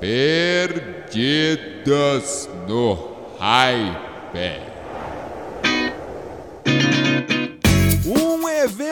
Perdidos no Hype.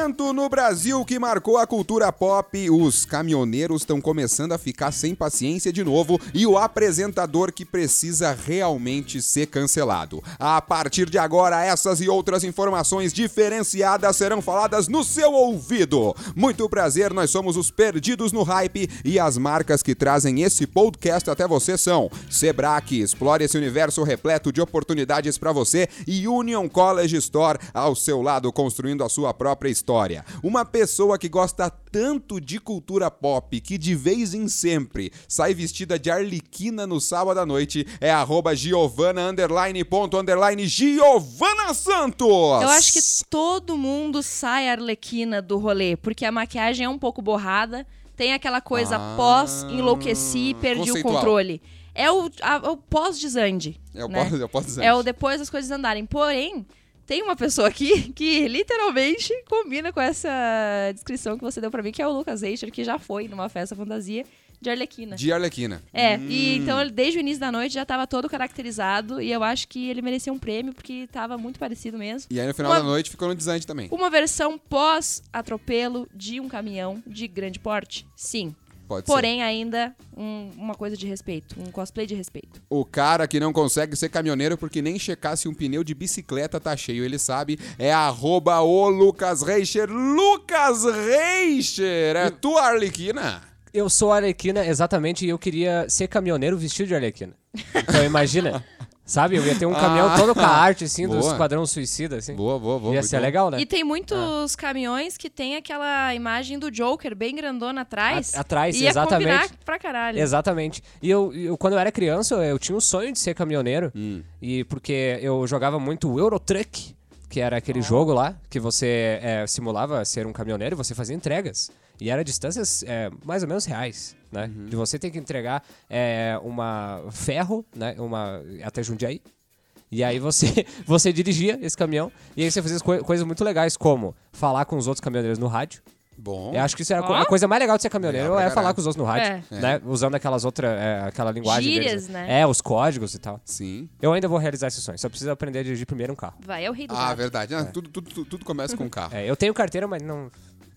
Evento no Brasil que marcou a cultura pop. Os caminhoneiros estão começando a ficar sem paciência de novo e o apresentador que precisa realmente ser cancelado. A partir de agora, essas e outras informações diferenciadas serão faladas no seu ouvido. Muito prazer, nós somos os Perdidos no Hype e as marcas que trazem esse podcast até você são Sebrae, explore esse universo repleto de oportunidades para você e Union College Store ao seu lado construindo a sua própria história. Uma pessoa que gosta tanto de cultura pop que de vez em sempre sai vestida de arlequina no sábado à noite é arroba Giovana underline ponto underline Giovana Santos. Eu acho que todo mundo sai arlequina do rolê, porque a maquiagem é um pouco borrada, tem aquela coisa Ah, pós, enlouqueci, perdi o conceitual. controle. É o, a- o pós-desande. Eu né? posso, eu posso dizer. É o depois das coisas andarem. Porém, tem uma pessoa aqui que literalmente combina com essa descrição que você deu pra mim, que é o Lucas Reicher, que já foi numa festa fantasia de Arlequina. De Arlequina. É, Hum. e então ele, desde o início da noite já tava todo caracterizado e eu acho que ele merecia um prêmio porque tava muito parecido mesmo. E aí no final Uma- da noite ficou no desante também. Uma versão pós-atropelo de um caminhão de grande porte? Sim. Pode ser. Porém, ainda um- uma coisa de respeito, um cosplay de respeito. O cara que não consegue ser caminhoneiro porque nem checar se um pneu de bicicleta tá cheio, ele sabe, é arroba o Lucas Reicher. Lucas Reicher! É tu, Arlequina? Eu sou Arlequina, exatamente, e eu queria ser caminhoneiro vestido de Arlequina. Então imagina, sabe? Eu ia ter um caminhão Ah. todo com a arte, assim, do Boa. Esquadrão Suicida, assim. Boa, boa, boa. ia ser bom. legal, né? E tem muitos caminhões que tem aquela imagem do Joker bem grandona atrás. A- atrás, Ia exatamente. combinar pra caralho. Exatamente. E eu, eu, quando eu era criança, eu tinha um sonho de ser caminhoneiro. Hum. E porque eu jogava muito o Eurotruck, que era aquele jogo lá, que você é, simulava ser um caminhoneiro e você fazia entregas. E era distâncias é, mais ou menos reais, né? Uhum. De você ter que entregar é, uma ferro, né? Uma, até Jundiaí. E aí você, você dirigia esse caminhão e aí você fazia coi- coisas muito legais, como falar com os outros caminhoneiros no rádio. Bom. Eu acho que isso era a co- Ó. a coisa mais legal de ser caminhoneiro, Legal pra é caralho. falar com os outros no rádio, É. né? Usando aquelas outras, é, aquela linguagem Gírias, deles, né? É, os códigos e tal. Sim. Eu ainda vou realizar esse sonho, só preciso aprender a dirigir primeiro um carro. Vai, é o rei do Ah, rádio. verdade. Ah, tudo, tudo, tudo, tudo começa com carro. É, eu tenho carteira, mas não,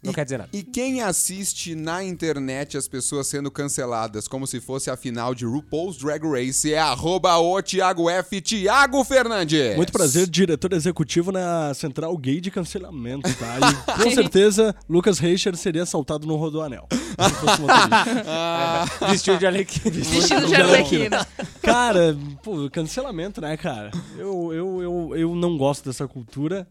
não E- quer dizer nada. E quem assiste na internet as pessoas sendo canceladas como se fosse a final de RuPaul's Drag Race é arroba o Thiago F. Thiago Fernandes. Muito prazer, diretor executivo na Central Gay de Cancelamento, tá? E com certeza Lucas Reicher seria assaltado no Rodoanel. Se fosse motorista. Vestiu de Arlequina. Vestido de arlequina. Cara, pô, cancelamento, né, cara? Eu, eu, eu, eu não gosto dessa cultura,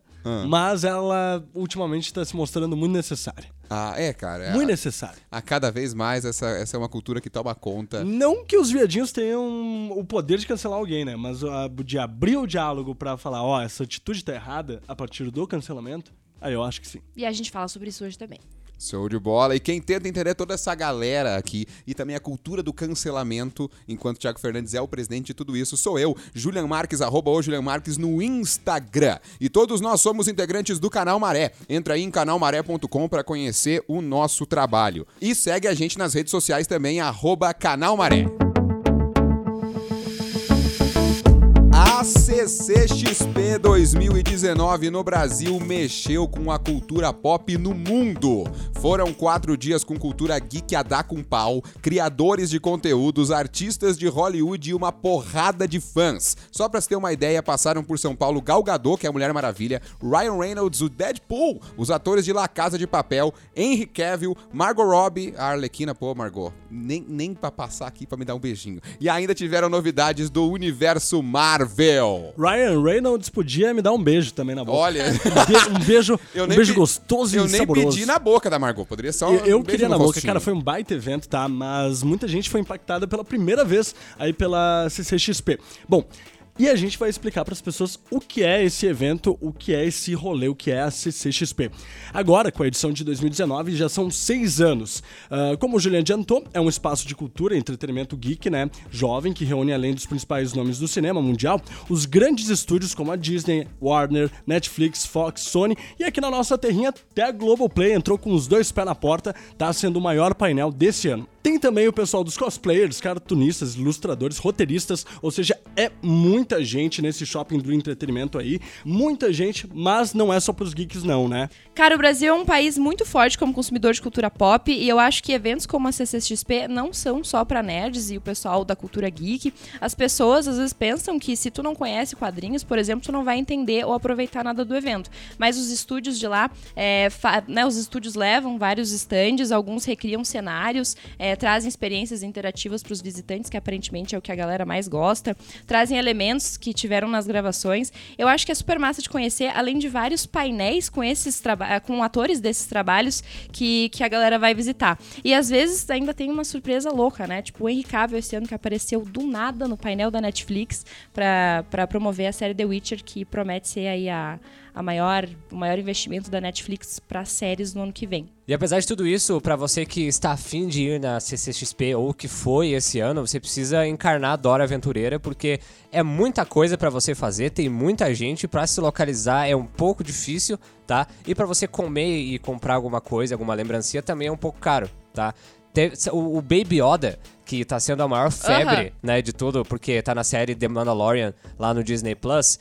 mas ela ultimamente tá se mostrando muito necessária. Ah, é, cara. é- Muito necessária. a cada vez mais essa, essa é uma cultura que toma conta. Não que os viadinhos tenham o poder de cancelar alguém, né? Mas a- de abrir o diálogo pra falar, ó, essa atitude tá errada a partir do cancelamento, aí eu acho que sim. E a gente fala sobre isso hoje também. Show de bola. E quem tenta entender toda essa galera aqui e também a cultura do cancelamento, enquanto Thiago Fernandes é o presidente de tudo isso, sou eu, Julian Marques, arroba o Julian Marques no Instagram. E todos nós somos integrantes do Canal Maré. Entra aí em canalmaré.com para conhecer o nosso trabalho. E segue a gente nas redes sociais também, arroba Canal Maré. CCXP 2019 no Brasil mexeu com a cultura pop no mundo. Foram quatro dias com cultura geek a dar com pau, criadores de conteúdos, artistas de Hollywood e uma porrada de fãs. Só pra você ter uma ideia, passaram por São Paulo Gal Gadot, que é a Mulher Maravilha, Ryan Reynolds, o Deadpool, os atores de La Casa de Papel, Henry Cavill, Margot Robbie, a Arlequina, pô, Margot, nem, nem pra passar aqui pra me dar um beijinho. E ainda tiveram novidades do universo Marvel. Ryan Reynolds podia me dar um beijo também na boca. Olha, Um beijo, um beijo, eu nem pe- gostoso eu e nem saboroso. pedi na boca da Margot, poderia só Eu, eu um beijo queria na boca, rostinho. cara, foi um baita evento, tá? Mas muita gente foi impactada pela primeira vez aí pela CCXP. Bom, e a gente vai explicar para as pessoas o que é esse evento, o que é esse rolê, o que é a CCXP. Agora, com a edição de 2019, já são seis anos. Ah, como o Julian adiantou, é um espaço de cultura e entretenimento geek, né? Jovem, que reúne além dos principais nomes do cinema mundial, os grandes estúdios como a Disney, Warner, Netflix, Fox, Sony e aqui na nossa terrinha até a Globoplay entrou com os dois pés na porta, tá sendo o maior painel desse ano. Tem também o pessoal dos cosplayers, cartunistas, ilustradores, roteiristas, ou seja, é muita gente nesse shopping do entretenimento aí, muita gente, mas não é só pros geeks não, né? Cara, o Brasil é um país muito forte como consumidor de cultura pop e eu acho que eventos como a CCXP não são só pra nerds e o pessoal da cultura geek. As pessoas às vezes pensam que se tu não conhece quadrinhos, por exemplo, tu não vai entender ou aproveitar nada do evento. Mas os estúdios de lá, é, né, os estúdios levam vários stands, alguns recriam cenários, é, trazem experiências interativas para os visitantes, que aparentemente é o que a galera mais gosta, trazem elementos que tiveram nas gravações. Eu acho que é super massa de conhecer, além de vários painéis com esses traba- com atores desses trabalhos que, que a galera vai visitar. E às vezes ainda tem uma surpresa louca, né? Tipo o Henry Cavill esse ano que apareceu do nada no painel da Netflix para promover a série The Witcher, que promete ser aí a, a maior, o maior investimento da Netflix para séries no ano que vem. E apesar de tudo isso, pra você que está afim de ir na CCXP ou que foi esse ano, você precisa encarnar a Dora Aventureira, porque é muita coisa pra você fazer, tem muita gente, pra se localizar é um pouco difícil, tá? E pra você comer e comprar alguma coisa, alguma lembrancinha, também é um pouco caro, tá? O Baby Yoda, que tá sendo a maior febre, né, de tudo, porque tá na série The Mandalorian lá no Disney Plus,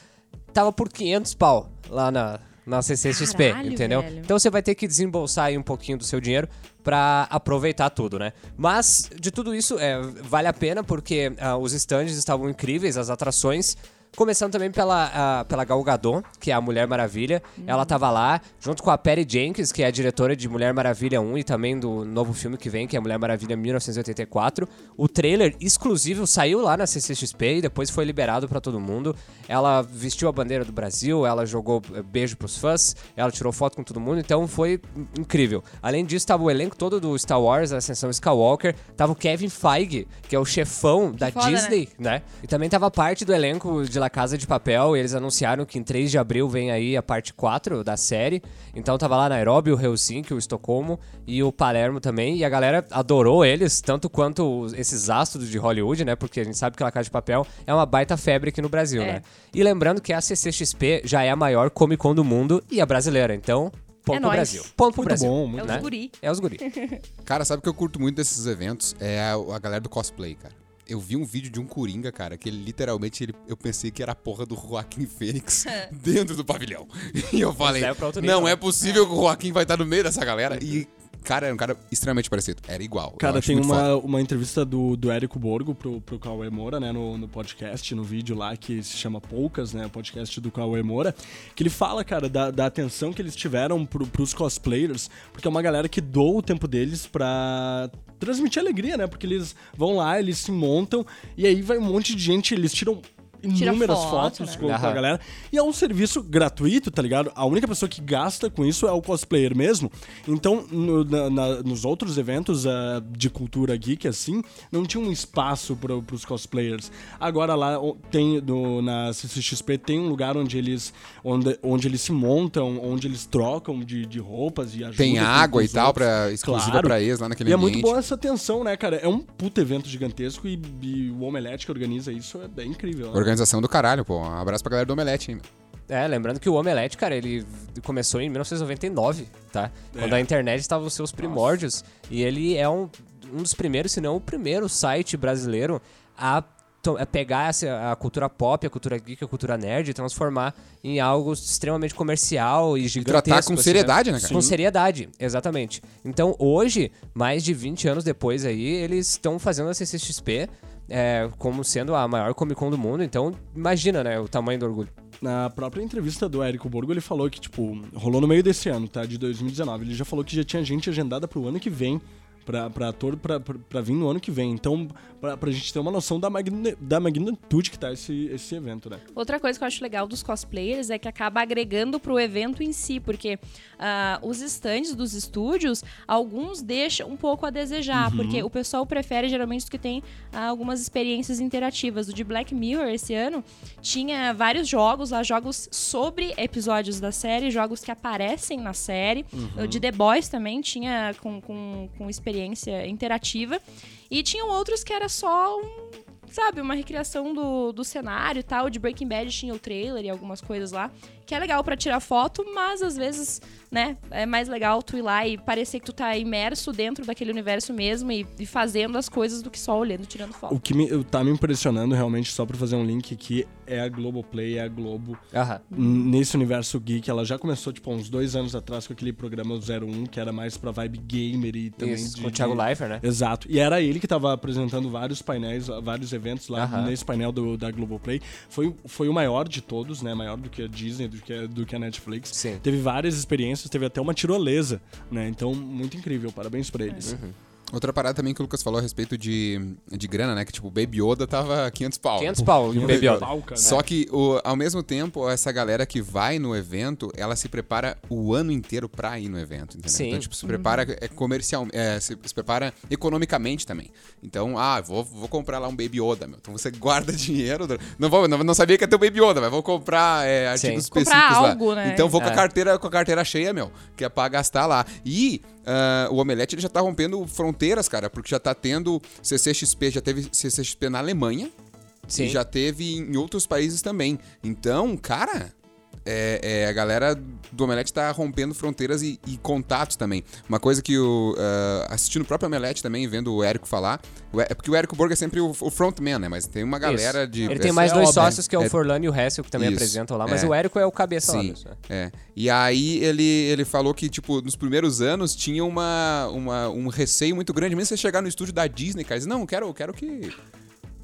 tava por 500 pau lá na, na CCXP, Caralho, entendeu? velho. Então você vai ter que desembolsar aí um pouquinho do seu dinheiro pra aproveitar tudo, né? Mas de tudo isso é, vale a pena porque ah, os stands estavam incríveis, as atrações. Começando também pela, pela Gal Gadot, que é a Mulher Maravilha. Ela tava lá, junto com a Patty Jenkins, que é a diretora de Mulher Maravilha 1 e também do novo filme que vem, que é Mulher Maravilha 1984. O trailer exclusivo saiu lá na CCXP e depois foi liberado pra todo mundo. Ela vestiu a bandeira do Brasil, ela jogou eh, beijo pros fãs, ela tirou foto com todo mundo, então foi incrível. Além disso, tava o elenco todo do Star Wars, a Ascensão Skywalker, tava o Kevin Feige, que é o chefão da foda, né? Disney, né? E também tava parte do elenco de La Casa de Papel, e eles anunciaram que em 3 de abril vem aí a parte 4 da série. Então tava lá Nairobi, o Helsinki, o Estocolmo e o Palermo também, e a galera adorou eles, tanto quanto os- esses astros de Hollywood, né? Porque a gente sabe que La Casa de Papel é uma baita febre aqui no Brasil, É. né? E lembrando que a CCXP já é a maior Comic Con do mundo e a brasileira, então ponto É pro. Brasil. Ponto pro Muito Brasil. bom, É muito os né? guri. É os guri. Cara, sabe o que eu curto muito desses eventos? É a, a galera do cosplay, cara. Eu vi um vídeo de um Coringa, cara, que ele literalmente ele- eu pensei que era a porra do Joaquim Fênix dentro do pavilhão. E eu falei, é nível, não é possível que o Joaquim vai estar no meio dessa galera. E, cara, era um cara extremamente parecido. Era igual. Cara, tem foda. uma, uma entrevista do, do Érico Borgo pro, pro Cauê Moura, né, no, no podcast, no vídeo lá que se chama Poucas, né, o podcast do Cauê Moura, que ele fala, cara, da, da atenção que eles tiveram pro, pros cosplayers, porque é uma galera que doa o tempo deles pra transmitir alegria, né, porque eles vão lá, eles se montam, e aí vai um monte de gente, eles tiram Tira inúmeras foto, fotos né? com, com a galera. E é um serviço gratuito, tá ligado? A única pessoa que gasta com isso é o cosplayer mesmo. Então, no- na- na- nos outros eventos ah, de cultura geek, assim, não tinha um espaço pro, pros cosplayers. Agora lá tem, no, na CCXP, tem um lugar onde eles, onde, onde eles se montam, onde eles trocam de, de roupas e ajudam. Tem água e os tal, pra, exclusiva Claro. pra eles lá naquele E é ambiente. muito boa essa atenção, né, cara? É um puto evento gigantesco e, e o Omelete que organiza isso é, é incrível. Né? Organização do caralho, pô. Um abraço pra galera do Omelete, hein? meu. É, lembrando que o Omelete, cara, ele começou em 1999, tá? Quando a internet estava nos seus primórdios. E ele é um, um dos primeiros, se não o primeiro site brasileiro a, pegar essa, a cultura pop, a cultura geek, a cultura nerd e transformar em algo extremamente comercial e E gigantesco. tratar com assim, seriedade, né, cara? Com seriedade, exatamente. Então, hoje, mais de 20 anos depois aí, eles estão fazendo a CCXP é, como sendo a maior Comic Con do mundo. Então, imagina, né, o tamanho do orgulho. Na própria entrevista do Érico Borgo, ele falou que, tipo, rolou no meio desse ano, tá? De 2019. Ele já falou que já tinha gente agendada pro ano que vem. Pra, pra ator pra, pra, pra vir no ano que vem. Então, pra, pra gente ter uma noção da, magne, da magnitude que tá esse, esse evento, né? Outra coisa que eu acho legal dos cosplayers é que acaba agregando pro evento em si, porque ah, os stands dos estúdios, alguns deixam um pouco a desejar, porque o pessoal prefere geralmente os que tem ah, algumas experiências interativas. O de Black Mirror esse ano tinha vários jogos lá, jogos sobre episódios da série, jogos que aparecem na série. O de The Boys também tinha com, com, com experiência interativa. E tinham outros que era só um sabe, uma recriação do, do cenário e tal. De Breaking Bad tinha o trailer e algumas coisas lá. Que é legal pra tirar foto, mas às vezes, né, é mais legal tu ir lá e parecer que tu tá imerso dentro daquele universo mesmo e, e fazendo as coisas do que só olhando tirando foto. O que me, tá me impressionando realmente, só pra fazer um link aqui, é a Globoplay, é a Globo. Aham. Nesse universo geek, ela já começou, tipo, há uns dois anos atrás com aquele programa 01, que era mais pra vibe gamer e também Isso, de... com o Thiago Leifert, né? Exato. E era ele que tava apresentando vários painéis, vários eventos lá Aham. nesse painel do, da Globoplay. Foi, foi o maior de todos, né? Maior do que a Disney, do que a, do que a Netflix. Sim. Teve várias experiências, teve até uma tirolesa, né? Então, muito incrível. Parabéns pra eles. Uhum. Outra parada também que o Lucas falou a respeito de, de grana, né? Que tipo, o Baby Yoda tava 500 pau. 500 pau e um Baby Yoda. Pau, cara. Só que, o- ao mesmo tempo, essa galera que vai no evento, ela se prepara o ano inteiro pra ir no evento, entendeu? Sim. Então, tipo, se prepara é, comercial, é, se, se prepara economicamente também. Então, ah, vou, vou comprar lá um Baby Yoda, meu. Então você guarda dinheiro. Não, vou, não, não sabia que ia ter o Baby Yoda, mas vou comprar é, artigos Sim. específicos Comprar lá. algo, né? Então vou com a É. carteira, com a carteira cheia, meu, que é pra gastar lá. E ah, o Omelete ele já tá rompendo fronteiras, cara, porque já tá tendo CCXP, já teve CCXP na Alemanha. Sim. E já teve em outros países também. Então, cara, é, é, a galera do Omelete tá rompendo fronteiras e, e contatos também. Uma coisa que o. ah, assistindo o próprio Omelete também, vendo o Érico falar. o É porque o Érico Borg é sempre o, o frontman, né? Mas tem uma galera Isso. de. Ele tem mais é dois óbvio, sócios, que é o é- Forlano e o Hessel, que também Isso. apresentam lá, mas É. o Érico é o cabeça lá Sim, disso, né? é. E aí ele, ele falou que, tipo, nos primeiros anos tinha uma, uma, um receio muito grande, mesmo você chegar no estúdio da Disney, cara, diz, não, quero, eu quero que.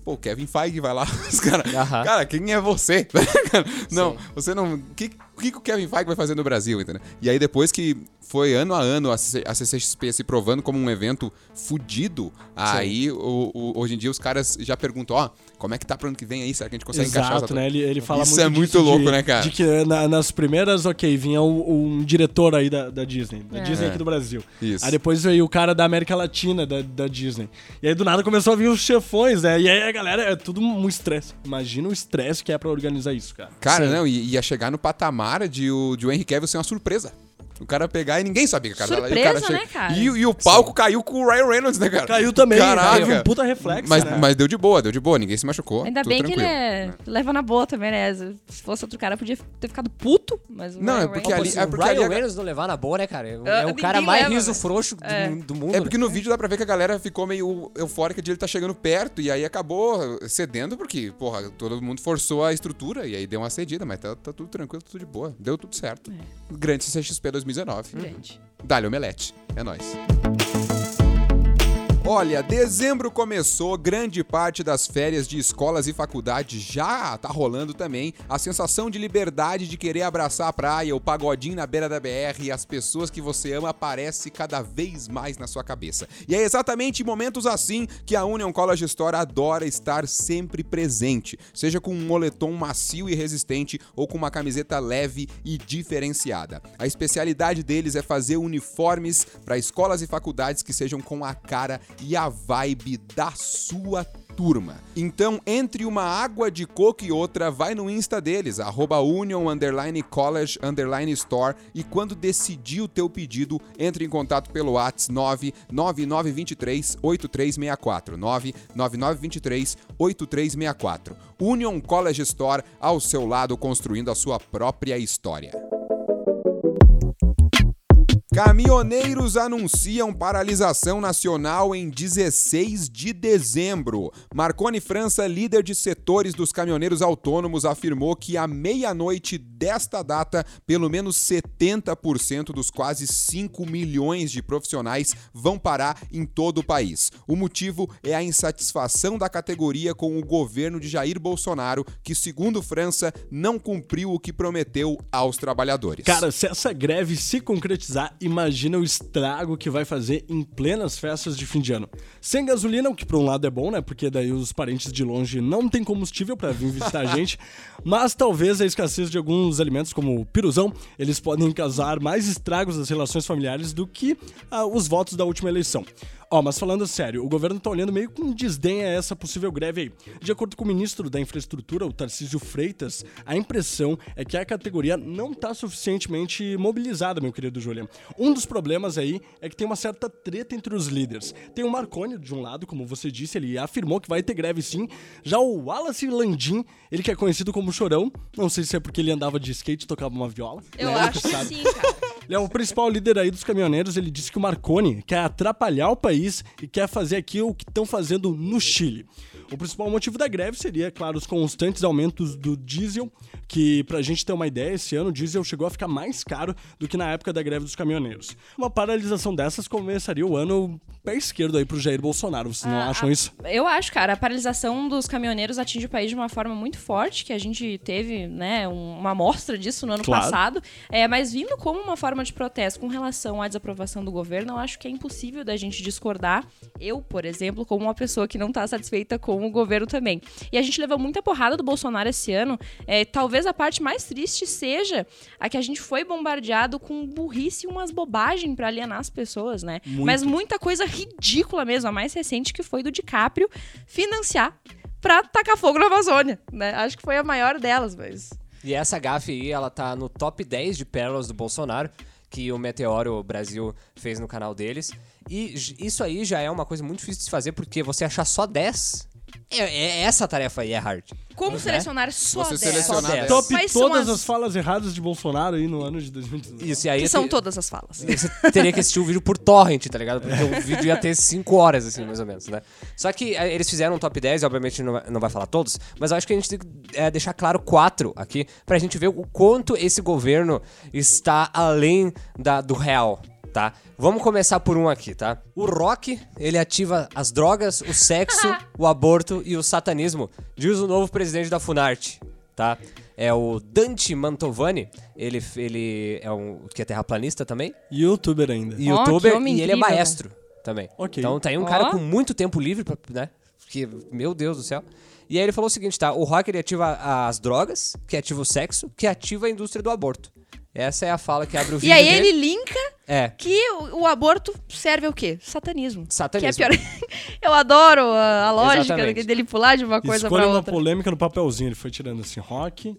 Pô, Kevin Feige vai lá. Os cara, Aham. cara, quem é você? não, você não. Que, que que o Kevin Feige vai fazer no Brasil, entendeu? E aí depois que foi ano a ano a CC a CCXP se provando como um evento fudido, aí o- o- hoje em dia os caras já perguntam, ó, como é que tá pro ano que vem aí? Será que a gente consegue encaixar os Exato, né? Ele, ele fala Isso muito é muito louco, de- né, cara? De que na- nas primeiras, ok, vinha o- um diretor aí da, da Disney, da É. Disney É. aqui do Brasil. Isso. Aí depois veio o cara da América Latina, da, da Disney. E aí do nada começou a vir os chefões, né? E aí a galera, é tudo um estresse. Imagina o estresse que é pra organizar isso, cara. Cara, não, e ia chegar no patamar de o, de Henry Cavill ser uma surpresa. O cara pegar e ninguém sabia que o cara. E Surpresa, cara né, cara? E, e o palco caiu com o Ryan Reynolds, né, cara? Caiu também, Caraca. teve um puta reflexo, mas, né? mas deu de boa, deu de boa, ninguém se machucou. Ainda bem que ele tranquilo. é... leva na boa também, né? Se fosse outro cara, podia ter ficado puto, mas... o Não, é Ryan porque Reynolds- ali- se porque o Ryan ali Reynolds não levar na boa, né, cara? É o- é o cara mais leva, riso né? frouxo do, É. do mundo. É porque né? no vídeo dá pra ver que a galera ficou meio eufórica de ele tá chegando perto e aí acabou cedendo porque, porra, todo mundo forçou a estrutura e aí deu uma cedida, mas tá, tá tudo tranquilo, tudo de boa. Deu tudo certo. Grande CCXP 2019. Gente. Dá-lhe omelete. É nóis. Olha, dezembro começou, grande parte das férias de escolas e faculdades já tá rolando também. A sensação de liberdade de querer abraçar a praia, o pagodinho na beira da BR e as pessoas que você ama aparece cada vez mais na sua cabeça. E é exatamente em momentos assim que a Union College Store adora estar sempre presente, seja com um moletom macio e resistente ou com uma camiseta leve e diferenciada. A especialidade deles é fazer uniformes para escolas e faculdades que sejam com a cara e a vibe da sua turma. Então, entre uma água de coco e outra, vai no Insta deles, arroba Union underline College underline Store e quando decidir o teu pedido, entre em contato pelo WhatsApp 99923 8364 99923 8364. Union College Store ao seu lado construindo a sua própria história. Caminhoneiros anunciam paralisação nacional em 16 de dezembro. Marconi França, líder de setores dos caminhoneiros autônomos, afirmou que à meia-noite desta data, pelo menos 70% dos quase 5 milhões de profissionais vão parar em todo o país. O motivo é a insatisfação da categoria com o governo de Jair Bolsonaro, que, segundo França, não cumpriu o que prometeu aos trabalhadores. Cara, se essa greve se concretizar, imagina o estrago que vai fazer em plenas festas de fim de ano. Sem gasolina, o que por um lado é bom, né? Porque daí os parentes de longe não têm combustível para vir visitar a gente. Mas talvez a escassez de alguns alimentos, como o piruzão, eles podem causar mais estragos nas relações familiares do que ah, os votos da última eleição. Ó, mas falando sério, o governo tá olhando meio com desdém a essa possível greve aí. De acordo com o ministro da Infraestrutura, o Tarcísio Freitas, a impressão é que a categoria não tá suficientemente mobilizada, meu querido Julian. Um dos problemas aí é que tem uma certa treta entre os líderes. Tem o Marconi de um lado, como você disse, ele afirmou que vai ter greve sim. Já o Wallace Landim, ele que é conhecido como Chorão, não sei se é porque ele andava de skate e tocava uma viola. Eu né, acho que sim, cara. Ele é o principal líder aí dos caminhoneiros. Ele disse que o Marconi quer atrapalhar o país e quer fazer aqui o que estão fazendo no Chile. O principal motivo da greve seria, claro, os constantes aumentos do diesel, que pra gente ter uma ideia, esse ano o diesel chegou a ficar mais caro do que na época da greve dos caminhoneiros. Uma paralisação dessas começaria o ano pé esquerdo aí pro Jair Bolsonaro, vocês não Ah, acham a- isso? Eu acho, cara, a paralisação dos caminhoneiros atinge o país de uma forma muito forte, que a gente teve, né, um- uma amostra disso no ano Claro. passado. É, mas vindo como uma forma de protesto com relação à desaprovação do governo, eu acho que é impossível da gente discordar. Eu, por exemplo, como uma pessoa que não tá satisfeita com o governo também. E a gente levou muita porrada do Bolsonaro esse ano. É, talvez a parte mais triste seja a que a gente foi bombardeado com burrice e umas bobagens pra alienar as pessoas, né? Muito. Mas muita coisa ridícula mesmo. A mais recente que foi do DiCaprio financiar pra tacar fogo na Amazônia, né? Acho que foi a maior delas, mas... E essa gafe aí, ela tá no top 10 de pérolas do Bolsonaro, que o Meteoro Brasil fez no canal deles. E isso aí já é uma coisa muito difícil de se fazer, porque você achar só 10, é, é- essa tarefa aí é hard. Como Né? selecionar só Você 10? selecionar Só dez. 10. Top Quais todas as- as... falas erradas de Bolsonaro aí no ano de 2019. Isso, e aí Que são te- todas as falas. Você teria que assistir o vídeo por torrent, tá ligado? Porque o vídeo ia ter 5 horas, assim, mais ou menos, né? Só que eh, eles fizeram um top 10, obviamente não vai, não vai falar todos, mas eu acho que a gente tem que eh, deixar claro quatro aqui, pra gente ver o quanto esse governo está além da, do real, tá? Vamos começar por um aqui, tá? O rock, ele ativa as drogas, o sexo, o aborto e o satanismo, diz o novo presidente da Funarte, tá? É o Dante Mantovani, ele, ele é um que é terraplanista também, Youtuber ainda. e youtuber homem e ele é maestro também. Ok. Então tá aí um Ó. cara com muito tempo livre, pra, né? Que, meu Deus do céu. E aí ele falou o seguinte, tá? O rock ele ativa as drogas, que ativa o sexo, que ativa a indústria do aborto. Essa é a fala que abre o E vídeo aí dele. ele linka É. que o, o aborto serve ao quê? Satanismo. Satanismo. Que é pior. Eu adoro a, a lógica Exatamente. dele pular de uma coisa Escolha pra uma outra. polêmica no papelzinho. Ele foi tirando assim, rock.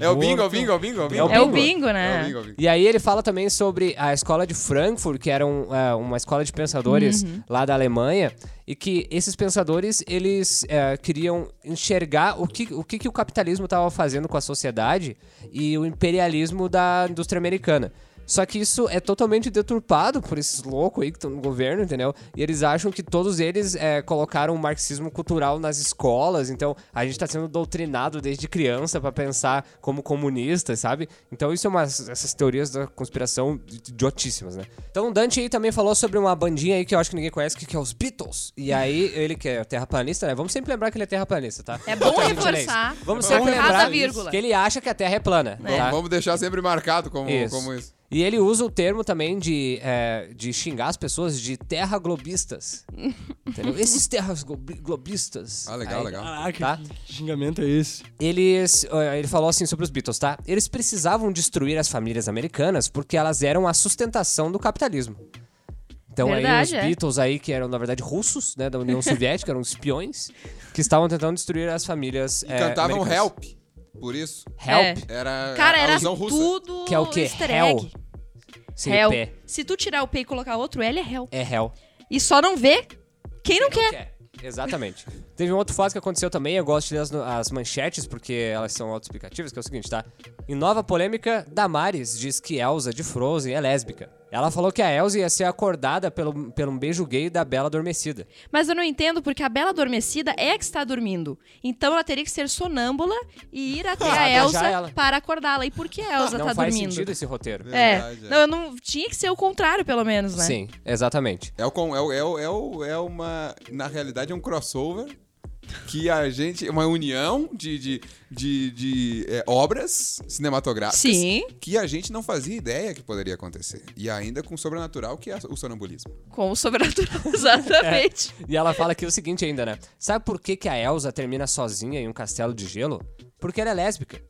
É o bingo, é o bingo, é o bingo, é o bingo. É o É o bingo. bingo, É o né? bingo, é o bingo. E aí ele fala também sobre a escola de Frankfurt, que era um, é, uma escola de pensadores Uhum. lá da Alemanha, e que esses pensadores, eles é, queriam enxergar o que o, que, que o capitalismo estava fazendo com a sociedade e o imperialismo da indústria americana. Só que isso é totalmente deturpado por esses loucos aí que estão no governo, entendeu? E eles acham que todos eles é, colocaram o marxismo cultural nas escolas, então a gente tá sendo doutrinado desde criança pra pensar como comunista, sabe? Então isso é umas essas teorias da conspiração idiotíssimas, né? Então o Dante aí também falou sobre uma bandinha aí que eu acho que ninguém conhece, que, que é os Beatles. E aí ele que é terraplanista, né? Vamos sempre lembrar que ele é terraplanista, tá? É bom reforçar. Vamos É sempre lembrar que ele acha que a Terra é plana, É. tá? Vamos deixar sempre marcado como Isso. como isso. E ele usa o termo também de, é, de xingar as pessoas de terra globistas. Entendeu? Esses terras globi- globistas. Ah, legal, Aí, legal. Caraca, Tá. que, xingamento é esse? Eles, ele falou assim sobre os Beatles, tá? Eles precisavam destruir as famílias americanas porque elas eram a sustentação do capitalismo. Então aí Verdade, os é. Beatles aí, que eram na verdade russos, né, da União Soviética, eram espiões, que estavam tentando destruir as famílias E eh, cantavam americanas. Help. Por isso. Help, Era Cara, a era tudo que é o quê? easter Hell. egg. sem Hell. pé. Se tu tirar o P e colocar outro L, é Hell. É Hell. E só não vê quem não quer. quer. Exatamente. Teve um outro fato que aconteceu também, eu gosto de ler as, no- as manchetes porque elas são autoexplicativas, que é o seguinte, tá? Em nova polêmica, Damares diz que Elsa de Frozen é lésbica. Ela falou que a Elsa ia ser acordada pelo, pelo um beijo gay da Bela Adormecida. Mas eu não entendo porque a Bela Adormecida é a que está dormindo. Então ela teria que ser sonâmbula e ir até a Elsa para acordá-la. E por que a Elsa Não tá faz dormindo? sentido esse roteiro. É. Verdade, é. Não, eu não. Tinha que ser o contrário, pelo menos, né? Sim, exatamente. É, o, é, o, é, o, é, o, é uma. Na realidade, é um crossover que a gente. Uma união de, de, de, de, é, obras cinematográficas Sim, que a gente não fazia ideia que poderia acontecer. E ainda com o sobrenatural, que é o sonambulismo. com o sobrenatural, exatamente. E ela fala aqui o seguinte ainda, né? Sabe por que, que a Elsa termina sozinha em um castelo de gelo? Porque ela é lésbica.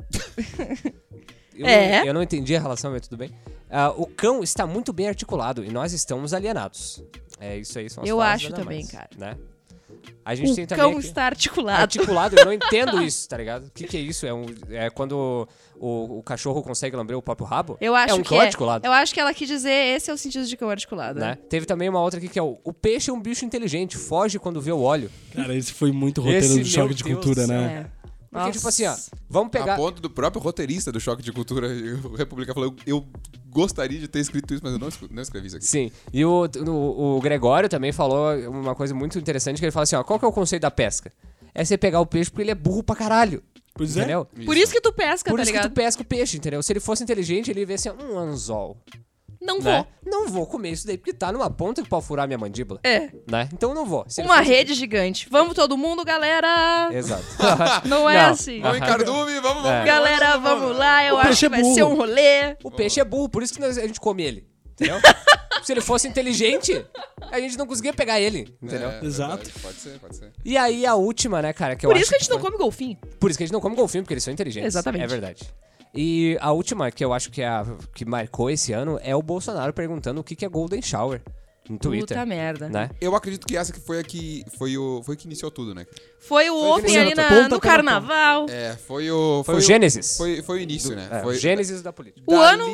Eu, É. não, eu não entendi a relação, mas tudo bem. Ah, o cão está muito bem articulado e nós estamos alienados. É isso aí, são as Eu acho também, Damares, cara. Né? A gente tem O também cão aqui- está articulado. articulado, eu não entendo isso, tá ligado? O que, que é isso? É, um, é quando o, o cachorro consegue lamber o próprio rabo? Eu acho é um que cão é. articulado. Eu acho que ela quis dizer esse é o sentido de cão articulado. Né? Teve também uma outra aqui que é o, o peixe é um bicho inteligente, foge quando vê o óleo. Cara, esse foi muito roteiro Esse, do choque meu de Deus cultura, céu. né? É. Porque, tipo assim, ó, Nossa. vamos pegar. A ponto do próprio roteirista do Choque de Cultura, o República, falou: eu gostaria de ter escrito isso, mas eu não, não escrevi isso aqui. Sim, e o, o, o Gregório também falou uma coisa muito interessante, que ele fala assim, ó, qual que é o conceito da pesca? É você pegar o peixe porque ele é burro pra caralho. Pois é. entendeu? Por isso que tu pesca, Por tá isso que ligado? tu pesca o peixe, entendeu? Se ele fosse inteligente, ele ia ver assim, um anzol. Não né? vou. Não vou comer isso daí, porque tá numa ponta que pode furar minha mandíbula. É. Né? Então eu não vou. Se Uma fosse- rede gigante. Vamos todo mundo, galera! Exato. Não é assim. Vamos em Cardume, vamos, vamos. É. Galera, vamos lá, eu O acho peixe que é vai burro. ser um rolê. o peixe é burro, por isso que nós- a gente come ele. Entendeu? Se ele fosse inteligente, a gente não conseguia pegar ele. Entendeu? É, Exato. verdade, Pode ser, pode ser. E aí a última, né, cara, que eu Por acho isso que a gente não foi- come golfinho. Por isso que a gente não come golfinho, porque eles são inteligentes. Exatamente. É verdade. E a última, que eu acho que é a que marcou esse ano, é o Bolsonaro perguntando o que que é Golden Shower no Twitter. Puta merda. Né? Eu acredito que essa que foi a que foi o foi que iniciou tudo, né? Foi o Foi open ali na- ponta no carnaval. É, foi o Foi o Gênesis. Foi, foi o início, né? É, foi o Gênesis da política. O ano-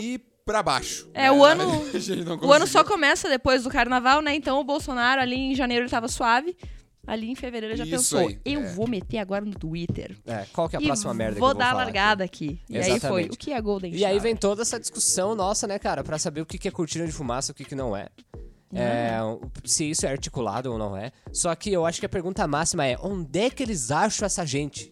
pra baixo. É, né? o ano- O ano só começa depois do carnaval, né? Então o Bolsonaro ali em janeiro ele tava suave. Ali em fevereiro já Isso pensou, aí, eu é. vou meter agora no Twitter. É, qual que é a próxima merda vou que eu vou dar a largada aqui. E aí foi, Exatamente. o que é Golden E aí Shower? vem toda essa discussão nossa, né, cara, pra saber o que é cortina de fumaça e o que que não é. É, se isso é articulado ou não é. Só que eu acho que a pergunta máxima é: onde é que eles acham essa gente?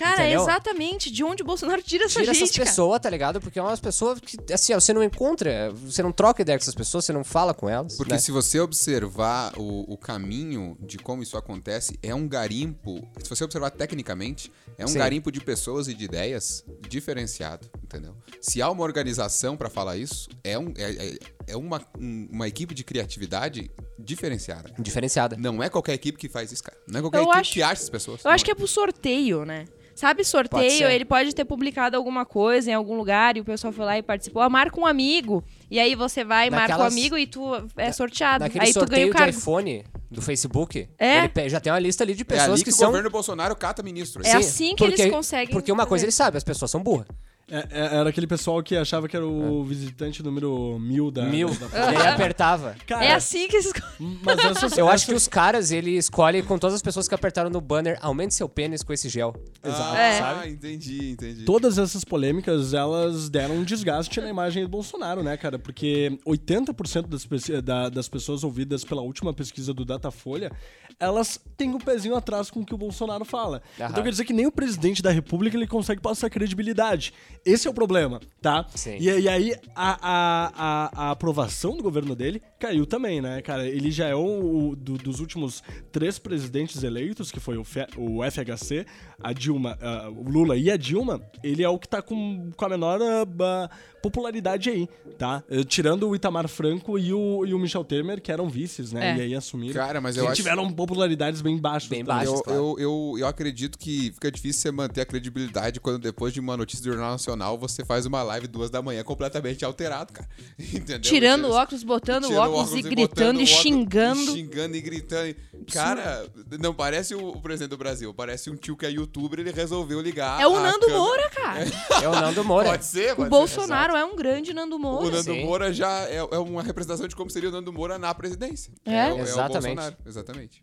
Cara, entendeu? exatamente de onde o Bolsonaro tira essa Tira gente, essas pessoas, tá ligado? Porque é umas pessoas que, assim, ó, você não encontra, você não troca ideia com essas pessoas, você não fala com elas. Porque né? se você observar o, o caminho de como isso acontece, é um garimpo. Se você observar tecnicamente, é um Sim. garimpo de pessoas e de ideias diferenciado, entendeu? Se há uma organização pra falar isso, é, um, é, é- é uma, um- uma equipe de criatividade diferenciada. Diferenciada. Não é qualquer equipe que faz isso, cara. Não é qualquer Eu equipe acho- que acha essas pessoas. Eu acho que é pro sorteio, né? Sabe, Pode sorteio, ser. ele pode ter publicado alguma coisa em algum lugar e o pessoal foi lá e participou. Ah, marca um amigo. E aí você vai, marca um amigo e tu é sorteado. Naquele aí tu ganha sorteio o de cargo. iPhone do Facebook, É? ele já tem uma lista ali de É pessoas ali que, que, o são. governo Bolsonaro cata ministro. É assim que eles conseguem Porque uma coisa ele sabe, as pessoas são burras. É- é- era aquele pessoal que achava que era o visitante número mil da. Mil. da- e aí apertava. Cara, É assim que eles. mas essas, Eu acho que os caras, ele escolhe com todas as pessoas que apertaram no banner, aumente seu pênis com esse gel. Ah, É. entendi, entendi. Todas essas polêmicas, elas deram um desgaste na imagem do Bolsonaro, né, cara? Porque 80% das, pe- da- das pessoas ouvidas pela última pesquisa do Datafolha, elas têm o pezinho atrás com o que o Bolsonaro fala. Aham. Então quer dizer que nem o presidente da república ele consegue passar credibilidade. Esse é o problema, tá? Sim. E, e aí a, a, a, a aprovação do governo dele caiu também, né, cara? Ele já é o, o- do- dos últimos três presidentes eleitos, que foi o, Fe- o FHC, a Dilma, ah, o Lula e a Dilma, ele é o que tá com, com a menor ba- popularidade aí, tá? Eh, Tirando o Itamar Franco e o, e o Michel Temer, que eram vices, né? É. E aí assumiram. Cara, mas eu E acho- tiveram popularidades bem baixas. Bem também. baixas. Eu, claro. eu, eu, eu acredito que fica difícil você manter a credibilidade quando depois de uma notícia do Jornal Nacional você faz uma live duas da manhã completamente alterado, cara. Entendeu? Tirando o óculos, botando o tirando óculos, e gritando o e xingando. Xingando e gritando. Cara, não parece o, o presidente do Brasil. Parece um tio que é youtuber ele resolveu ligar. É o a Nando câmera. Moura, cara. É o Nando Moura. Pode ser, O pode ser. Bolsonaro é um grande Nando O Moura. Nando Sim. Moura já é, é uma representação de como seria o Nando Moura na presidência. É? o- o Exatamente. Bolsonaro, exatamente.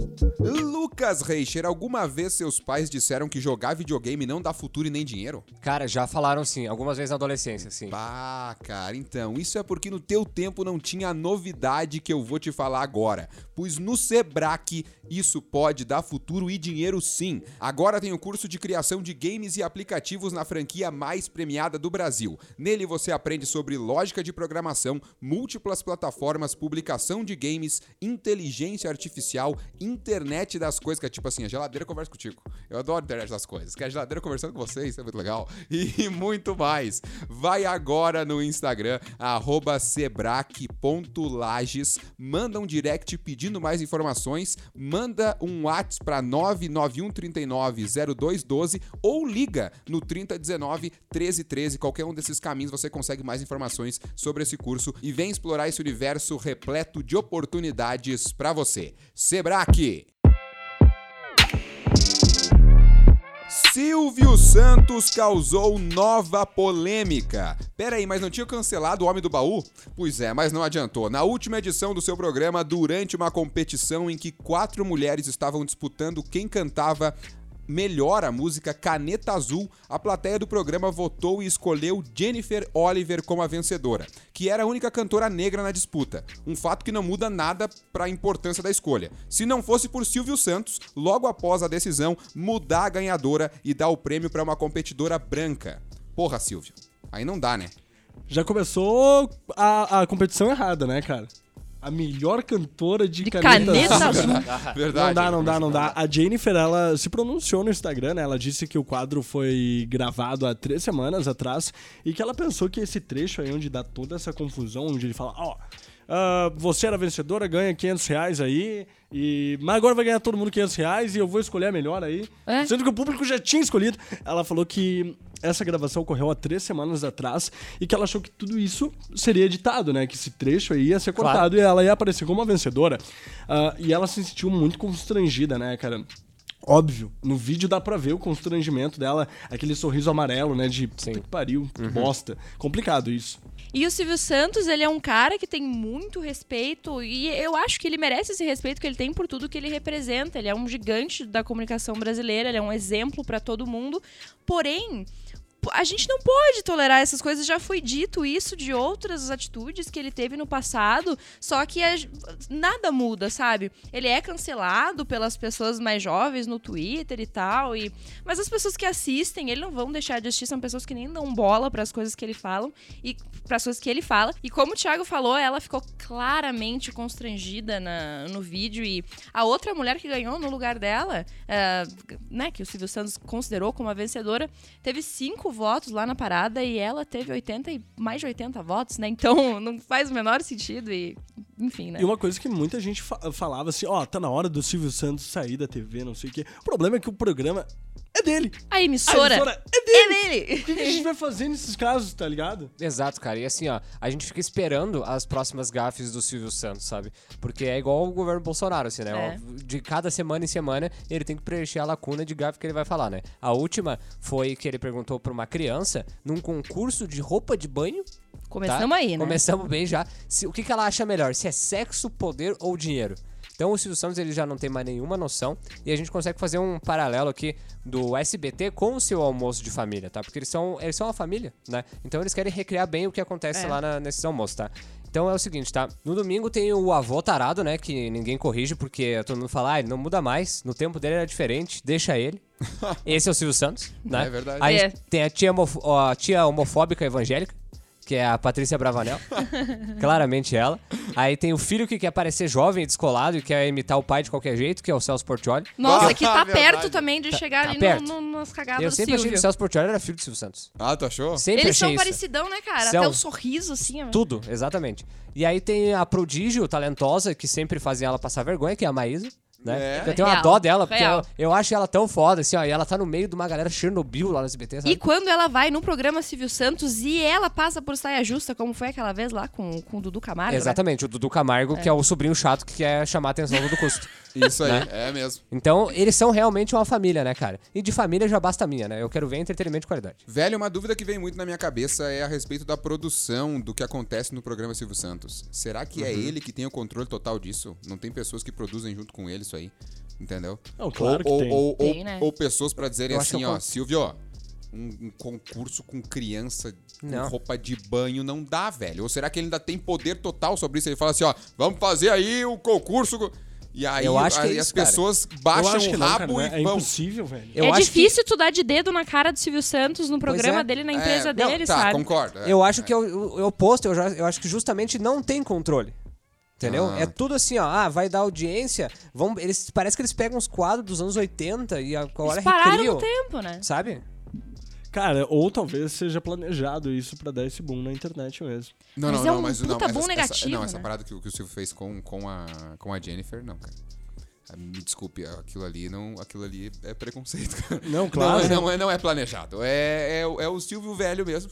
Lucas Reicher, alguma vez seus pais disseram que jogar videogame não dá futuro e nem dinheiro? Cara, já falaram sim, algumas vezes na adolescência, sim. Ah, cara, então, isso é porque no teu tempo não tinha a novidade que eu vou te falar agora. Pois no Sebrae isso pode dar futuro e dinheiro sim. Agora tem o curso de criação de games e aplicativos na franquia mais premiada do Brasil. Nele você aprende sobre lógica de programação, múltiplas plataformas, publicação de games, inteligência artificial, internet das coisas, que é tipo assim, a geladeira conversa contigo. Eu adoro a internet das coisas, que é a geladeira conversando com vocês, é muito legal. E muito mais. Vai agora no Instagram, arroba sebrae.lages, manda um direct pedindo mais informações, manda um WhatsApp para 991390212 ou liga no 3019 1313. Qualquer um desses caminhos você consegue mais informações sobre esse curso e vem explorar esse universo repleto de oportunidades para você. Sebrae. Silvio Santos causou nova polêmica. Pera aí, mas não tinha cancelado o Homem do Baú? Pois é, mas não adiantou. Na última edição do seu programa, durante uma competição em que quatro mulheres estavam disputando quem cantava melhor a música Caneta Azul, a plateia do programa votou e escolheu Jennifer Oliver como a vencedora, que era a única cantora negra na disputa. Um fato que não muda nada para a importância da escolha. Se não fosse por Silvio Santos, logo após a decisão, mudar a ganhadora e dar o prêmio para uma competidora branca. Porra, Silvio. Aí não dá, né? Já começou a, a competição errada, né, cara? A melhor cantora de, De caneta, caneta azul. azul. Verdade. Não dá, não dá, não dá. A Jennifer, ela se pronunciou no Instagram, né? Ela disse que o quadro foi gravado há três semanas atrás e que ela pensou que esse trecho aí, onde dá toda essa confusão, onde ele fala, ó, ah, você era vencedora, ganha 500 reais aí, e... mas agora vai ganhar todo mundo 500 reais e eu vou escolher a melhor aí. É? Sendo que o público já tinha escolhido. Ela falou que essa gravação ocorreu há três semanas atrás e que ela achou que tudo isso seria editado, né? Que esse trecho aí ia ser Claro. cortado e ela ia aparecer como a vencedora. Ah, e ela se sentiu muito constrangida, né, cara? Óbvio, no vídeo dá pra ver o constrangimento dela, aquele sorriso amarelo, né? De puta Sim. que pariu, que bosta. Complicado isso. E o Silvio Santos, ele é um cara que tem muito respeito e eu acho que ele merece esse respeito que ele tem por tudo que ele representa. Ele é um gigante da comunicação brasileira, ele é um exemplo pra todo mundo. Porém, a gente não pode tolerar essas coisas. Já foi dito isso de outras atitudes que ele teve no passado, só que a- nada muda, sabe? Ele é cancelado pelas pessoas mais jovens no Twitter e tal, e mas as pessoas que assistem, ele não vão deixar de assistir, são pessoas que nem dão bola para as coisas que ele fala e para as coisas que ele fala. E como o Thiago falou, ela ficou claramente constrangida na- no vídeo e a outra mulher que ganhou no lugar dela, eh, né, que o Silvio Santos considerou como a vencedora, teve cinco votos lá na parada e ela teve 80 e mais de 80 votos, né? Então não faz o menor sentido e enfim, né? E uma coisa que muita gente fa- falava assim, ó, tá na hora do Silvio Santos sair da TV, não sei o quê. O problema é que o programa é dele. A A emissora, emissora é é dele. dele. O que que a gente vai fazer nesses casos, tá ligado? Exato, cara. E assim, ó, a gente fica esperando as próximas gafes do Silvio Santos, sabe? Porque é igual o governo Bolsonaro, assim, né? É. De cada semana em semana, ele tem que preencher a lacuna de gafe que ele vai falar, né? A última foi que ele perguntou pra uma criança, num concurso de roupa de banho. Começamos tá? aí, né? Começamos bem já. Se- o que, que ela acha melhor? Se é sexo, poder ou dinheiro? Então o Silvio Santos ele já não tem mais nenhuma noção e a gente consegue fazer um paralelo aqui do SBT com o seu almoço de família, tá? Porque eles são, eles são uma família, né? Então eles querem recriar bem o que acontece É. lá na, nesses almoços, tá? Então é o seguinte, tá? No domingo tem o avô tarado, né? Que ninguém corrige porque todo mundo fala, ah, ele não muda mais. No tempo dele era diferente, deixa ele. Esse é o Silvio Santos, né? É verdade. Aí É. tem a tia, a tia homofóbica evangélica, que é a Patrícia Bravanel. Claramente ela. Aí tem o filho que quer parecer jovem, descolado e quer imitar o pai de qualquer jeito, que é o Celso Portioli. Nossa, que tá perto também de chegar tá ali perto. no, no, nas cagadas Eu do sempre achei que o Celso Portioli era filho do Silvio Santos. Ah, tu achou? Sempre Eles achei são isso. parecidão, né, cara? São. Até o sorriso, assim. ó. Tudo, exatamente. E aí tem a prodígio, talentosa, que sempre fazem ela passar vergonha, que é a Maísa. Né? É. Eu tenho uma Real, dó dela, porque real. eu, eu acho ela tão foda, assim, ó. E ela tá no meio de uma galera Chernobyl lá no SBT, sabe? E quando ela vai no programa Silvio Santos e ela passa por saia justa, como foi aquela vez lá com, com o Dudu Camargo, né? Exatamente, o Dudu Camargo, que é o sobrinho chato que quer chamar a atenção do Dudu Custo. Isso aí, Né? é mesmo. Então, eles são realmente uma família, né, cara? E de família já basta a minha, né? Eu quero ver entretenimento de qualidade. Velho, uma dúvida que vem muito na minha cabeça é a respeito da produção do que acontece no programa Silvio Santos. Será que Uhum. é ele que tem o controle total disso? Não tem pessoas que produzem junto com ele isso aí? Entendeu? Não, claro ou, que tem. Ou, ou, Tem, né? ou pessoas pra dizerem Eu assim, ó, Silvio, ó, um, um concurso com criança com Não. roupa de banho não dá, velho. Ou será que ele ainda tem poder total sobre isso? Ele fala assim, ó, vamos fazer aí o concurso. E aí, Eu acho que é isso, as cara. pessoas Eu baixam acho que o não, rabo cara, né? e É vão. impossível, velho. Eu é acho difícil tu dar de dedo na cara do Silvio Santos no programa é. dele, na É, empresa não, dele, tá, sabe? concordo. é. Eu acho que é o, oposto, eu, já, eu acho que justamente não tem controle. Entendeu? Ah. É tudo assim, ó. Ah, vai dar audiência. Vão, eles, parece que eles pegam os quadros dos anos 80 e agora Eles pararam recriam. tempo, né? Sabe? Cara, ou talvez seja planejado isso pra dar esse boom na internet mesmo. Não, Mas não, é não, um mas puta não, mas boom essa, negativo, essa, não, essa né? parada que, o- que o Silvio fez com, com, a, com a Jennifer, não, cara. Ah, Me desculpe, aquilo ali não, aquilo ali é preconceito, cara. Não, claro. Não, não, é, não é planejado. É, é, o- é o Silvio velho mesmo.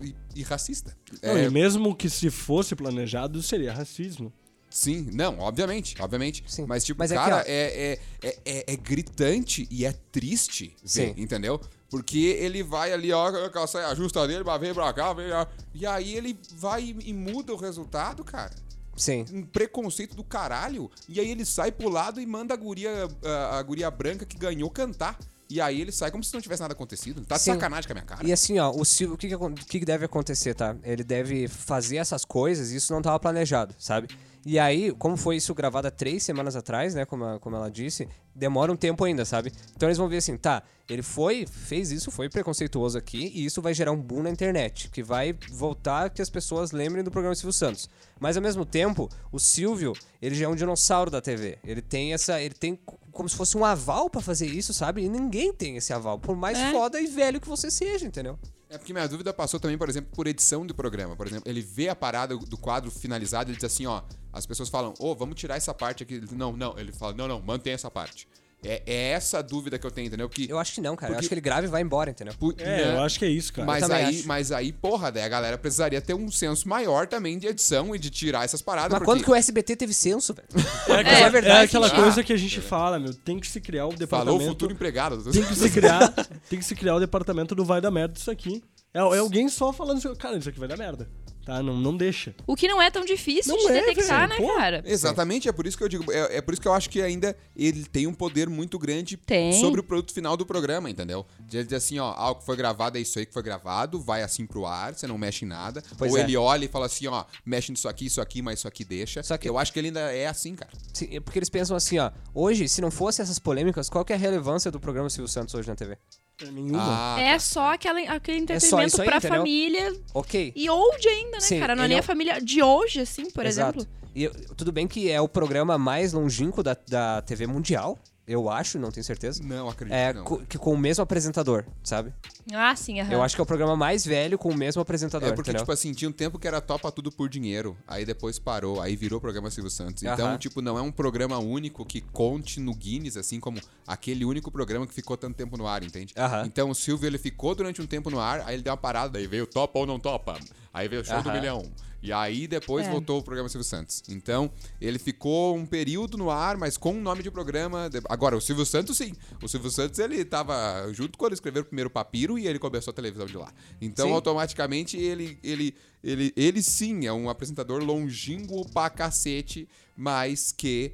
E, e racista. Não, É, e mesmo que se fosse planejado, seria racismo. Sim, não, obviamente, obviamente. Sim. Mas, tipo, Mas é que, cara, ó- é, é, é, é- é gritante e é triste ver, Sim. entendeu? Porque ele vai ali, ó, com a saia justa dele, vai, vem pra cá, vem cá. E aí ele vai e, muda o resultado, cara. Sim. Um preconceito do caralho. E aí ele sai pro lado e manda a guria, a, a guria branca que ganhou cantar. E aí ele sai como se não tivesse nada acontecido. Tá de Sim. sacanagem com a minha cara. E assim, ó, o Silvio, o que que deve acontecer, tá? Ele deve fazer essas coisas e isso não tava planejado, sabe? E aí, como foi isso gravado há três semanas atrás, né? Como, a- como ela disse, demora um tempo ainda, sabe? Então eles vão ver assim, tá, ele foi, fez isso, foi preconceituoso aqui, e isso vai gerar um boom na internet, que vai voltar que as pessoas lembrem do programa Silvio Santos. Mas ao mesmo tempo, o Silvio, ele já é um dinossauro da TV. Ele tem essa. Ele tem co- como se fosse um aval pra fazer isso, sabe? E ninguém tem esse aval, por mais É. foda e velho que você seja, entendeu? É porque minha dúvida passou também, por exemplo, por edição do programa. Por exemplo, ele vê a parada do quadro finalizado, ele diz assim, ó, as pessoas falam, ô, vamos tirar essa parte aqui. Não, não, ele fala, não, não, mantém essa parte. É, é essa a dúvida que eu tenho, entendeu? Porque, Eu acho que não, cara. Eu Porque- acho que ele grava e vai embora, entendeu? pu- É, né, eu acho que é isso, cara. mas aí, acho. mas aí, porra, daí a galera precisaria ter um senso maior também de edição e de tirar essas paradas. Mas porque... quando que o SBT teve senso, velho? É, aquela, é é verdade, aquela sim. coisa Ah. que a gente fala, meu. Tem que se criar o Falou o departamento. futuro empregado. Tem que se criar, tem que se criar o departamento do vai dar merda isso aqui. É, é alguém só falando assim, cara, isso aqui vai dar merda. Tá? Não, não deixa. O que não é tão difícil Não de é, detectar, velho. né, Pô. cara? Exatamente, é por isso que eu digo, é, é por isso que eu acho que ainda ele tem um poder muito grande Tem. sobre o produto final do programa, entendeu? De ele dizer assim, ó, ah, o que foi gravado é isso aí que foi gravado, vai assim pro ar, você não mexe em nada. Pois Ou é. ele olha e fala assim, ó, mexe nisso aqui, isso aqui, mas isso aqui deixa. Só que- Eu acho que ele ainda é assim, cara. Sim, é porque eles pensam assim, ó. Hoje, se não fosse essas polêmicas, qual que é a relevância do programa Silvio Santos hoje na TV? É nenhuma. Ah, é tá. só aquela, aquele só entretenimento aí, pra entendeu? família Ok. e old ainda, né, Sim, cara? Não é nem é a família de hoje, assim, por Exato. exemplo. E tudo bem que é o programa mais longínquo da, da TV mundial, eu acho, não tenho certeza. Não, acredito É, que não. co- que com o mesmo apresentador, sabe? Ah, sim, aham. Eu acho que é o programa mais velho com o mesmo apresentador, É porque, entendeu? tipo assim, tinha um tempo que era topa tudo por dinheiro. Aí depois parou, aí virou o programa Silvio Santos. Então, Aham. tipo, não é um programa único que conte no Guinness, assim como aquele único programa que ficou tanto tempo no ar, entende? Aham. Então o Silvio ele ficou durante um tempo no ar, aí ele deu uma parada, daí veio topa ou não topa. Aí veio o show do milhão. E aí depois É. voltou o programa Silvio Santos. Então, ele ficou um período no ar, mas com um nome de programa. de- Agora, o Silvio Santos, sim. O Silvio Santos, ele tava junto quando escreveu o primeiro papiro e ele começou a televisão de lá. Então, Sim. automaticamente, ele, ele, ele, ele sim é um apresentador longínquo pra cacete, mas que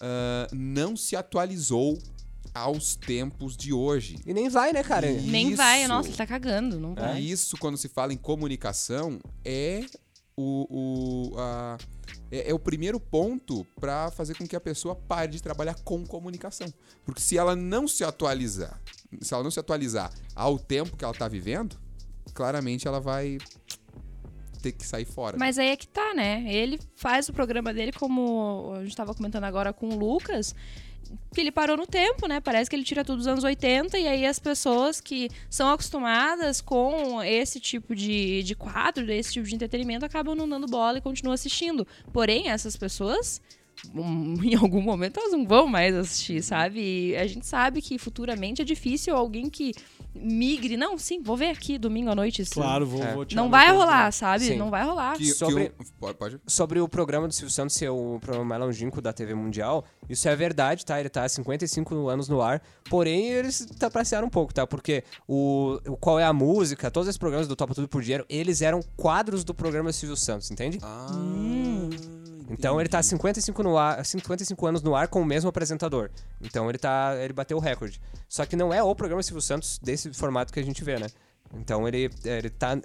ah, não se atualizou aos tempos de hoje. E nem vai, né, cara? E- Nem vai, Isso. nossa, ele tá cagando, não vai. Isso, quando se fala em comunicação, é o, o, a- é, é o primeiro ponto para fazer com que a pessoa pare de trabalhar com comunicação. Porque se ela não se atualizar, se ela não se atualizar ao tempo que ela tá vivendo, claramente ela vai ter que sair fora. Mas aí é que tá, né? Ele faz o programa dele como a gente tava comentando agora com o Lucas, que ele parou no tempo, né? Parece que ele tira tudo dos anos 80 e aí as pessoas que são acostumadas com esse tipo de, de quadro, esse tipo de entretenimento, acabam não dando bola e continuam assistindo. Porém, essas pessoas, hum, em algum momento, elas não vão mais assistir, sabe? E a gente sabe que futuramente é difícil alguém que migre. Não, sim, vou ver aqui domingo à noite. isso. Claro, vou, É. vou tirar Não vai rolar, sabe? Sim. Não vai rolar. Que- que Sobre- o- pode, pode? Sobre o programa do Silvio Santos ser o programa mais longínquo da TV mundial, isso é verdade, tá? Ele tá há 55 anos no ar, porém eles trapacearam um pouco, tá? Porque o, o Qual é a Música, todos esses programas do Topa Tudo por Dinheiro, eles eram quadros do programa Silvio Santos, entende? Ah, Então ele tá há 55, no ar, 55 anos no ar com o mesmo apresentador. Então ele tá. ele bateu o recorde. Só que não é o programa Silvio Santos desse formato que a gente vê, né? Então ele, ele tá.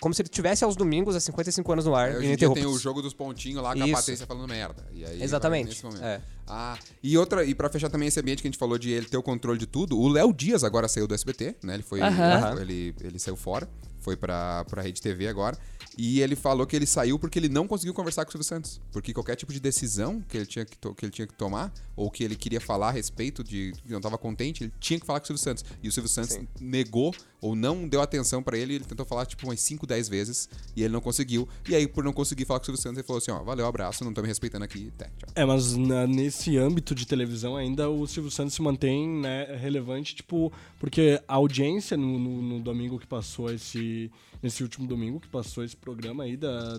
como se ele tivesse aos domingos há 55 anos no ar, É, hoje em dia tem o jogo dos pontinhos lá com a Isso. Patrícia falando merda. E Exatamente. nesse momento. É. Ah, e outra, e pra fechar também esse ambiente que a gente falou de ele ter o controle de tudo, o Léo Dias agora saiu do SBT, né? Ele foi. Aham. Ele, ele saiu fora, foi pra, pra Rede TV agora. E ele falou que ele saiu porque ele não conseguiu conversar com o Silvio Santos. Porque qualquer tipo de decisão que ele tinha que, que, ele tinha que tomar, ou que ele queria falar a respeito de que não tava contente, ele tinha que falar com o Silvio Santos. E o Silvio Santos Sim. negou ou não deu atenção pra ele, ele tentou falar tipo umas 5, 10 vezes e ele não conseguiu. E aí, por não conseguir falar com o Silvio Santos, ele falou assim: ó, valeu, abraço, não tô me respeitando aqui, até, tchau. É, mas na- nesse âmbito de televisão ainda o Silvio Santos se mantém né, relevante, tipo, porque a audiência no, no- no domingo que passou esse. Nesse último domingo que passou esse programa aí, da,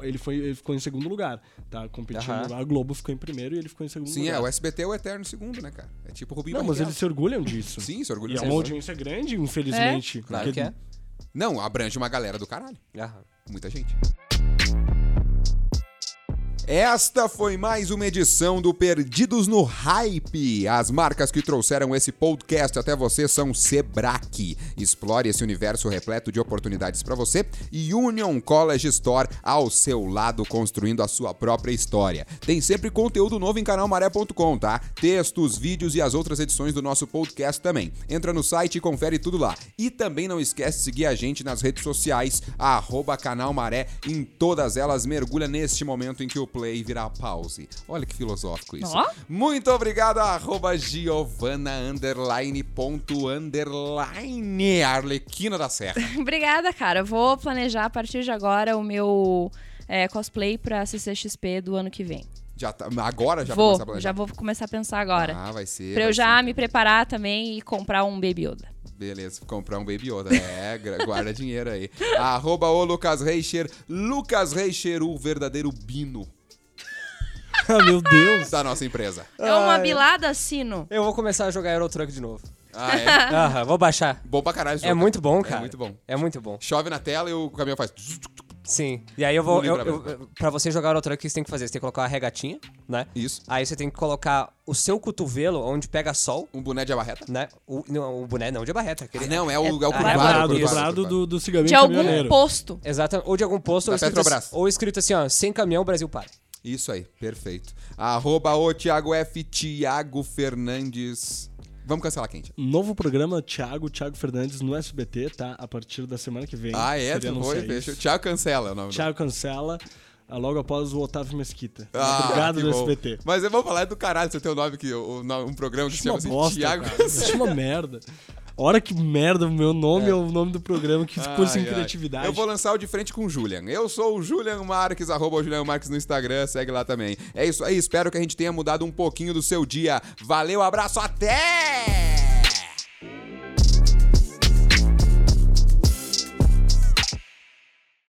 ele, foi, ele ficou em segundo lugar, tá? Competindo. Aham. A Globo ficou em primeiro e ele ficou em segundo Sim, lugar. é, o SBT é o eterno segundo, né, cara? É tipo o Rubinho Não, mas eles se orgulham disso. Sim, se orgulha E é de uma ser. audiência grande, infelizmente. Claro que é. Não, abrange uma galera do caralho. Aham. Muita gente. Esta foi mais uma edição do Perdidos no Hype. As marcas que trouxeram esse podcast até você são Sebrae. Explore esse universo repleto de oportunidades para você e Union College Store ao seu lado construindo a sua própria história. Tem sempre conteúdo novo em canalmaré.com, tá? Textos, vídeos e as outras edições do nosso podcast também. Entra no site e confere tudo lá. E também não esquece de seguir a gente nas redes sociais, arroba em todas elas mergulha neste momento em que o play virá pause. Olha que filosófico isso. Ó. Muito obrigado, arroba Giovana underline ponto underline Arlequina da Serra. Obrigada, cara. Eu vou planejar a partir de agora o meu é, cosplay pra CCXP do ano que vem. Já tá, agora já vou, já vou começar a pensar agora. Ah, vai ser. pra vai eu já ser. me preparar também e comprar um Baby Yoda. Beleza, comprar um Baby Yoda. É, guarda dinheiro aí. Arroba o Lucas Reicher, Lucas Reicher, o verdadeiro Bino Ah, meu Deus. da nossa empresa. É uma bilada sino. Eu vou começar a jogar Euro Truck de novo. Ah, é? Aham, vou baixar. Bom pra caralho. esse É jogo, muito bom, É cara. muito bom. É muito bom. Chove na tela e o caminhão faz... Sim. E aí eu vou. Eu, eu, pra eu- pra você jogar Euro Truck, o que você tem que fazer? Você tem que colocar uma regatinha, né? Isso. Aí você tem que colocar o seu cotovelo onde pega sol, Um boné de abarreta. né? O, não, o boné não de barreta. Aquele, Ah, não, é o, é o É- curvado. ah, é o Dobrado, curvado, dobrado do, do De algum caminhoneiro. posto. Exato. Ou de algum posto, Da ou escrito, Petrobras. assim, ou escrito assim, ó, sem caminhão, Brasil para. Isso aí, perfeito. Arroba o Thiago F. Thiago Fernandes. Vamos cancelar quente. Novo programa Thiago, Thiago Fernandes no SBT, tá? A partir da semana que vem. Ah, é? Foi, fechou. Thiago cancela é o nome. Thiago cancela, ah, logo após o Otávio Mesquita. Ah, Obrigado do bom. SBT. Mas eu vou falar do caralho você tem o nome que nome- um programa que se chama assim, bosta, Thiago. Cancela. Uma merda. Olha que merda, o meu nome é, o nome do programa que ficou sem ai. criatividade. Eu vou lançar o de frente com o Julian. Eu sou o Julian Marques, arroba o Julian Marques no Instagram, segue lá também. É isso aí, espero que a gente tenha mudado um pouquinho do seu dia. Valeu, abraço, até!